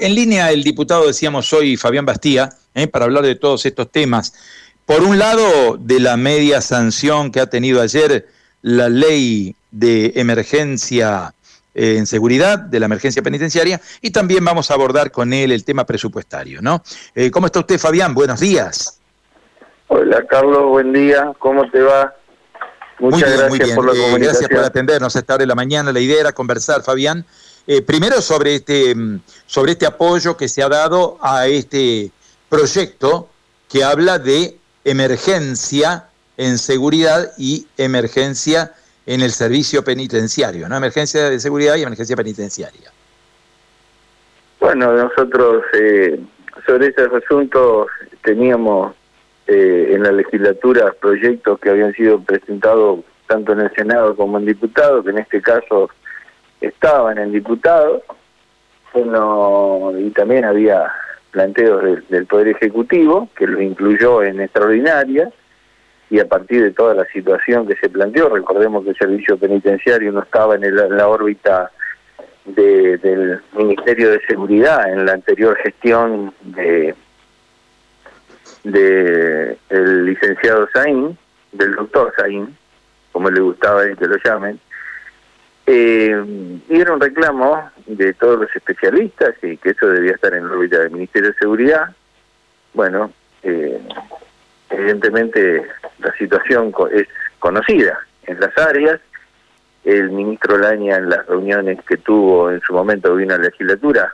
en línea el diputado, decíamos hoy, Fabián Bastía, eh, para hablar de todos estos temas. Por un lado, de la media sanción que ha tenido ayer la ley de emergencia eh, en seguridad, de la emergencia penitenciaria, y también vamos a abordar con él el tema presupuestario, ¿no? Eh, ¿Cómo está usted, Fabián? Buenos días. Hola, Carlos, buen día. ¿Cómo te va? Muchas gracias por la comunicación. Gracias por atendernos a esta hora de la mañana. La idea era conversar, Fabián, primero sobre este, mm, sobre este apoyo que se ha dado a este proyecto que habla de emergencia en seguridad y emergencia en el servicio penitenciario, ¿no? Emergencia de seguridad y emergencia penitenciaria. Bueno, nosotros eh, sobre estos asuntos teníamos eh, en la legislatura proyectos que habían sido presentados tanto en el Senado como en diputados, que en este caso estaban en diputados, bueno, y también había planteos del, Poder Ejecutivo, que lo incluyó en extraordinaria, y a partir de toda la situación que se planteó, recordemos que el servicio penitenciario no estaba en, la órbita del Ministerio de Seguridad en la anterior gestión de, de el licenciado Saín, del doctor Saín, como le gustaba que lo llamen, eh, y era un reclamo de todos los especialistas y que eso debía estar en la órbita del Ministerio de Seguridad. Bueno, eh, evidentemente la situación es conocida en las áreas. El ministro Laña en las reuniones que tuvo en su momento de una legislatura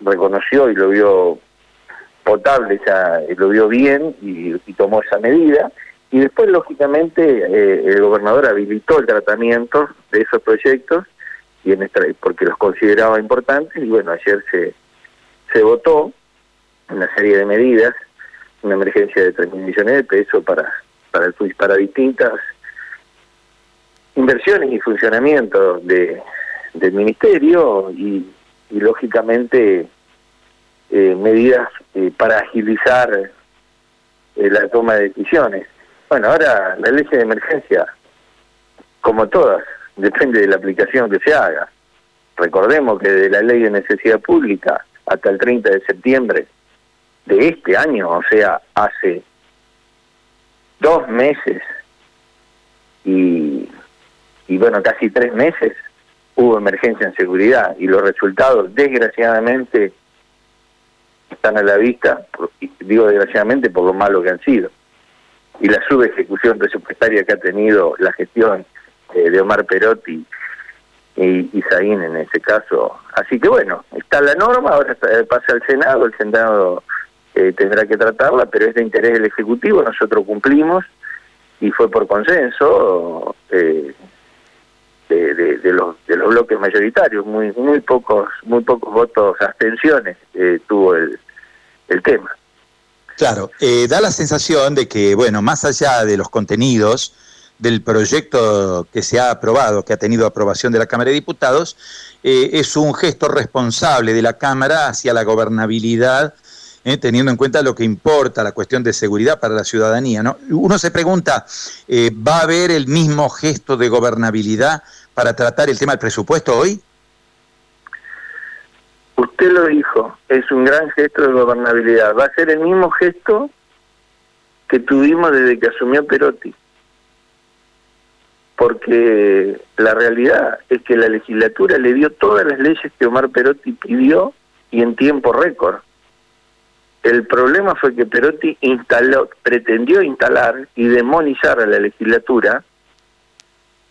reconoció y lo vio potable, ya, lo vio bien y tomó esa medida y después, lógicamente, eh, el gobernador habilitó el tratamiento de esos proyectos y en porque los consideraba importantes y bueno, ayer se, se votó una serie de medidas, una emergencia de 3 mil millones de pesos para, para, el, para distintas inversiones y funcionamiento de, del ministerio y, lógicamente eh, medidas eh, para agilizar la toma de decisiones. Bueno, ahora la ley de emergencia, como todas, depende de la aplicación que se haga. Recordemos que de la ley de necesidad pública hasta el 30 de septiembre de este año, o sea, hace dos meses y, y bueno, casi tres meses, hubo emergencia en seguridad y los resultados, desgraciadamente, están a la vista, digo desgraciadamente por lo malo que han sido y la subejecución presupuestaria que ha tenido la gestión eh, de Omar Perotti y, y en ese caso. Así que bueno, está la norma, ahora pasa al Senado, el Senado eh, tendrá que tratarla, pero es de interés del Ejecutivo, nosotros cumplimos y fue por consenso eh, de, los de los bloques mayoritarios, muy muy pocos muy pocos votos abstenciones tuvo el, el tema. Claro, eh, da la sensación de que, bueno, más allá de los contenidos del proyecto que se ha aprobado, que ha tenido aprobación de la Cámara de Diputados, eh, es un gesto responsable de la Cámara hacia la gobernabilidad, eh, teniendo en cuenta lo que importa la cuestión de seguridad para la ciudadanía. ¿no? Uno se pregunta, ¿va a haber el mismo gesto de gobernabilidad para tratar el tema del presupuesto hoy? Usted lo dijo, es un gran gesto de gobernabilidad. Va a ser el mismo gesto que tuvimos desde que asumió Perotti. Porque la realidad es que la legislatura le dio todas las leyes que Omar Perotti pidió y en tiempo récord. El problema fue que Perotti instaló, pretendió instalar y demonizar a la legislatura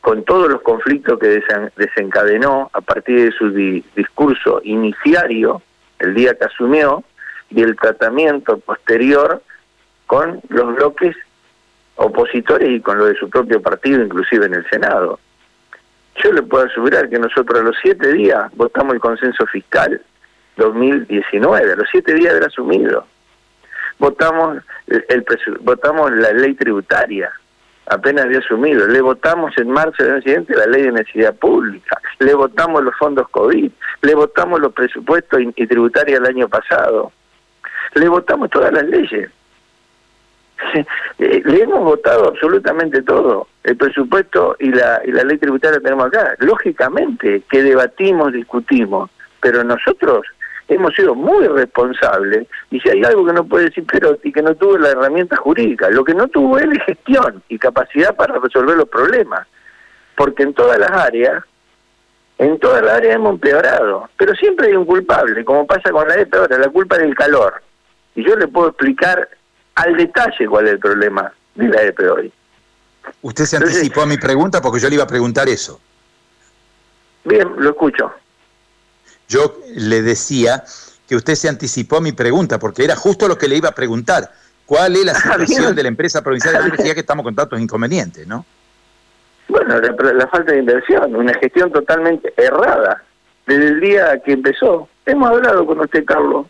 con todos los conflictos que desencadenó a partir de su discurso iniciario, el día que asumió, y el tratamiento posterior con los bloques opositores y con lo de su propio partido, inclusive en el Senado. Yo le puedo asegurar que nosotros a los siete días votamos el consenso fiscal 2019, a los siete días de haber asumido. Votamos, el votamos la ley tributaria, apenas había asumido. Le votamos en marzo del año siguiente la ley de necesidad pública, le votamos los fondos COVID, le votamos los presupuestos y, tributarios el año pasado, le votamos todas las leyes. Eh, le hemos votado absolutamente todo, el presupuesto y la, y la ley tributaria tenemos acá. Lógicamente que debatimos, discutimos, pero nosotros hemos sido muy responsables. Y si hay algo que no puede decir Perotti, que no tuvo la herramienta jurídica, lo que no tuvo él es gestión y capacidad para resolver los problemas, porque en todas las áreas, en todas las áreas hemos empeorado, pero siempre hay un culpable, como pasa con la EPE ahora, la culpa del calor, y yo le puedo explicar al detalle cuál es el problema de la EPE hoy. Usted se anticipó a mi pregunta porque yo le iba a preguntar eso. Bien, lo escucho. Yo le decía que usted se anticipó a mi pregunta, porque era justo lo que le iba a preguntar. ¿Cuál es la ah, situación de la empresa provincial de energía que estamos con tantos inconvenientes, no? Bueno, la, falta de inversión, una gestión totalmente errada desde el día que empezó. Hemos hablado con usted, Carlos,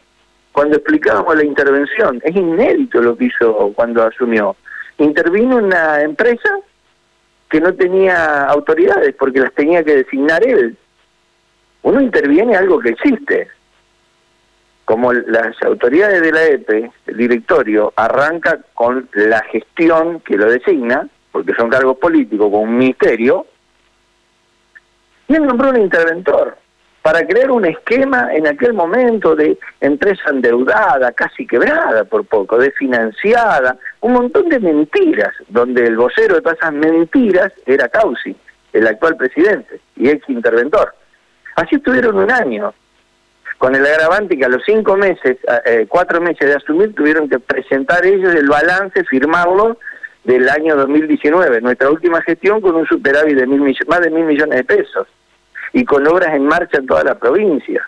cuando explicábamos la intervención. Es inédito lo que hizo cuando asumió. Intervino una empresa que no tenía autoridades porque las tenía que designar él uno interviene algo que existe. Como las autoridades de la EPE, el directorio arranca con la gestión que lo designa, porque son cargos políticos con un ministerio, y él nombró un interventor para crear un esquema en aquel momento de empresa endeudada, casi quebrada por poco, desfinanciada, un montón de mentiras, donde el vocero de todas esas mentiras era Causi, el actual presidente y ex interventor. Así estuvieron un año, con el agravante que a los cinco meses, eh, cuatro meses de asumir, tuvieron que presentar ellos el balance, firmarlo del año 2019, nuestra última gestión con un superávit de mil, más de mil millones de pesos y con obras en marcha en toda la provincia.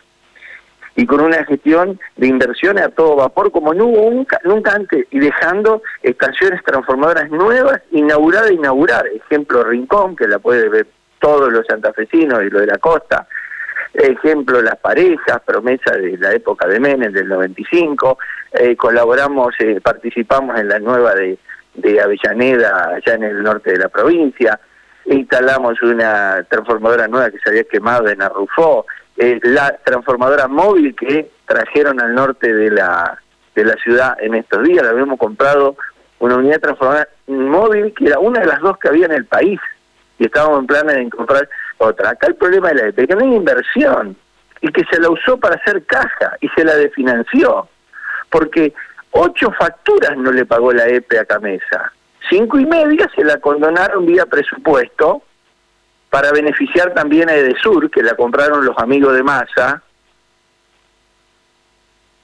Y con una gestión de inversiones a todo vapor como nunca, nunca antes y dejando estaciones transformadoras nuevas inauguradas e inaugurar. Ejemplo Rincón, que la puede ver todos los santafesinos y lo de la costa, ejemplo las parejas, promesa de la época de Menem del 95, eh, colaboramos, eh, participamos en la nueva de, de Avellaneda, allá en el norte de la provincia, instalamos una transformadora nueva que se había quemado en Arrufó, eh, la transformadora móvil que trajeron al norte de la, de la ciudad en estos días, la habíamos comprado una unidad transformadora móvil que era una de las dos que había en el país. Y estábamos en planes de comprar otra. Acá el problema de la EPE, que no hay inversión y que se la usó para hacer caja y se la definanció, porque ocho facturas no le pagó la EPE a Camesa, cinco y media se la condonaron vía presupuesto para beneficiar también a Edesur, que la compraron los amigos de Massa,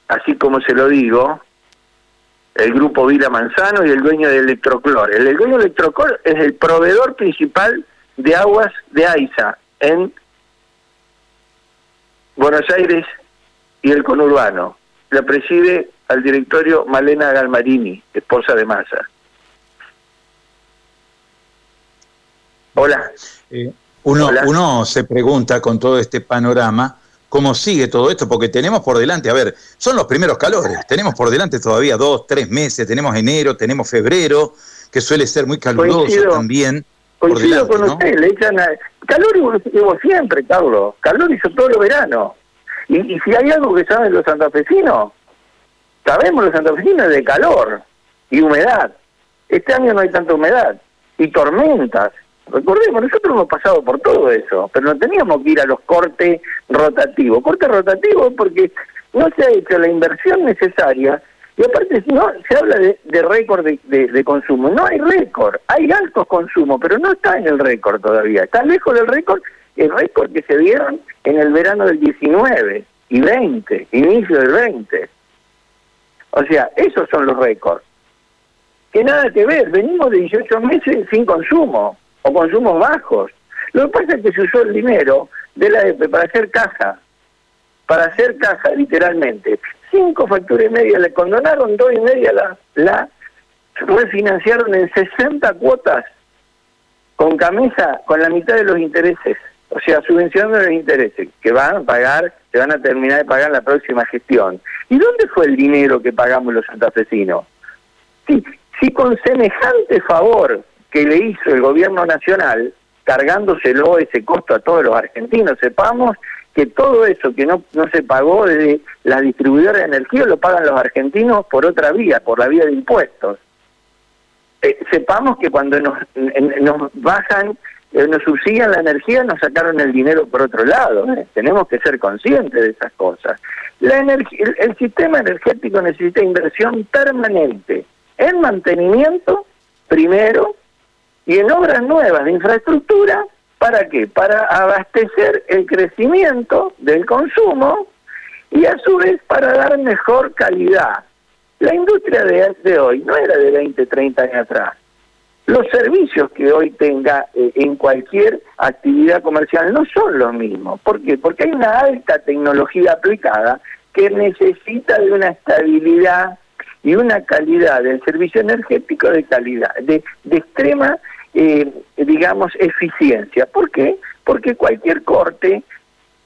así como se lo digo, el grupo Vila Manzano y el dueño de Electroclor. El dueño de Electroclor es el proveedor principal de aguas de AISA en Buenos Aires y el conurbano. La preside al directorio Malena Galmarini, esposa de Massa. Hola. Eh, uno, uno se pregunta con todo este panorama cómo sigue todo esto, porque tenemos por delante, a ver, son los primeros calores, tenemos por delante todavía dos, tres meses, tenemos enero, tenemos febrero, que suele ser muy caluroso también. Coincido con usted, le echan a... Calor hubo siempre, Carlos. Calor hizo todo el verano. Y, y si hay algo que saben los santafesinos, sabemos los santafesinos de calor y humedad. Este año no hay tanta humedad. Y tormentas. Recordemos, nosotros hemos pasado por todo eso, pero no teníamos que ir a los cortes rotativos. Corte rotativo porque no se ha hecho la inversión necesaria y aparte, no, se habla de, récord de, consumo. No hay récord. Hay altos consumos, pero no está en el récord todavía. Está lejos del récord, el récord que se dieron en el verano del 19 y 20, inicio del 20. O sea, esos son los récords. Que nada que ver. Venimos de 18 meses sin consumo o consumos bajos. Lo que pasa es que se usó el dinero de la EPE para hacer caja. Para hacer caja, literalmente cinco facturas y media le condonaron, dos y media la, la refinanciaron en 60 cuotas con camisa, con la mitad de los intereses, o sea, subvencionando los intereses, que van a pagar, se van a terminar de pagar la próxima gestión. ¿Y dónde fue el dinero que pagamos los santafesinos? Si, si con semejante favor que le hizo el gobierno nacional, cargándoselo ese costo a todos los argentinos, sepamos que todo eso que no, no se pagó de la distribuidora de energía lo pagan los argentinos por otra vía, por la vía de impuestos. Eh, sepamos que cuando nos, nos bajan eh, nos subsidian la energía, nos sacaron el dinero por otro lado. ¿eh? Tenemos que ser conscientes de esas cosas. La el, el sistema energético necesita inversión permanente en mantenimiento, primero, y en obras nuevas de infraestructura, ¿para qué? Para abastecer el crecimiento del consumo y a su vez para dar mejor calidad. La industria de, de hoy no era de 20, 30 años atrás. Los servicios que hoy tenga eh, en cualquier actividad comercial no son los mismos. ¿Por qué? Porque hay una alta tecnología aplicada que necesita de una estabilidad y una calidad del servicio energético de calidad, de, de extrema, eh, digamos, eficiencia. ¿Por qué? Porque cualquier corte,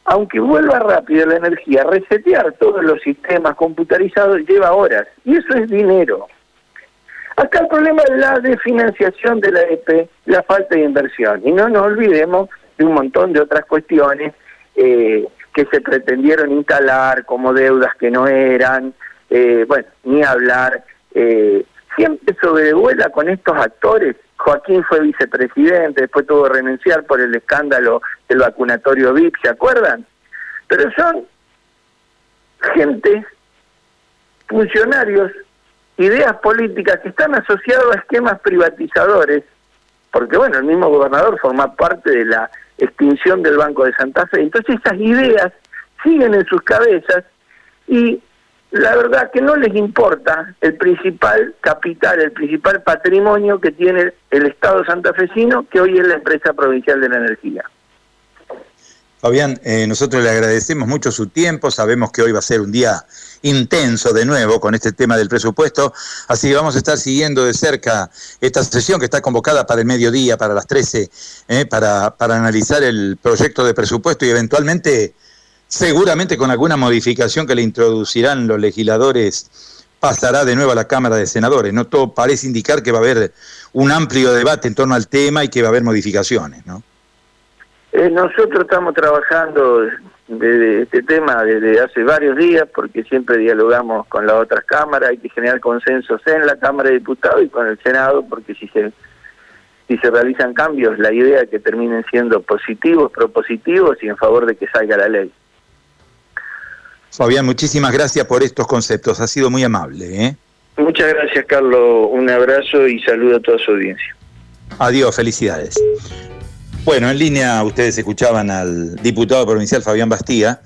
aunque vuelva rápido la energía, resetear todos los sistemas computarizados lleva horas y eso es dinero. Acá el problema es la desfinanciación de la EP, la falta de inversión. Y no nos olvidemos de un montón de otras cuestiones eh, que se pretendieron instalar como deudas que no eran, eh, bueno, ni hablar. Eh, siempre sobrevuela con estos actores. Joaquín fue vicepresidente, después tuvo que renunciar por el escándalo del vacunatorio VIP, ¿se acuerdan? Pero son gente, funcionarios, ideas políticas que están asociados a esquemas privatizadores, porque bueno, el mismo gobernador forma parte de la extinción del Banco de Santa Fe. Entonces esas ideas siguen en sus cabezas y la verdad que no les importa el principal capital, el principal patrimonio que tiene el Estado santafesino, que hoy es la empresa provincial de la energía. Fabián, eh, nosotros le agradecemos mucho su tiempo, sabemos que hoy va a ser un día intenso de nuevo con este tema del presupuesto, así que vamos a estar siguiendo de cerca esta sesión que está convocada para el mediodía, para las 13, eh, para, para analizar el proyecto de presupuesto y eventualmente seguramente con alguna modificación que le introducirán los legisladores, pasará de nuevo a la Cámara de Senadores. No todo parece indicar que va a haber un amplio debate en torno al tema y que va a haber modificaciones, ¿no? Eh, nosotros estamos trabajando de, este tema desde hace varios días porque siempre dialogamos con las otras cámaras, hay que generar consensos en la Cámara de Diputados y con el Senado porque si se si se realizan cambios, la idea es que terminen siendo positivos, propositivos y en favor de que salga la ley. Fabián, muchísimas gracias por estos conceptos, ha sido muy amable. ¿eh? Muchas gracias, Carlos. Un abrazo y saludo a toda su audiencia. Adiós, felicidades. Bueno, en línea ustedes escuchaban al diputado provincial Fabián Bastía.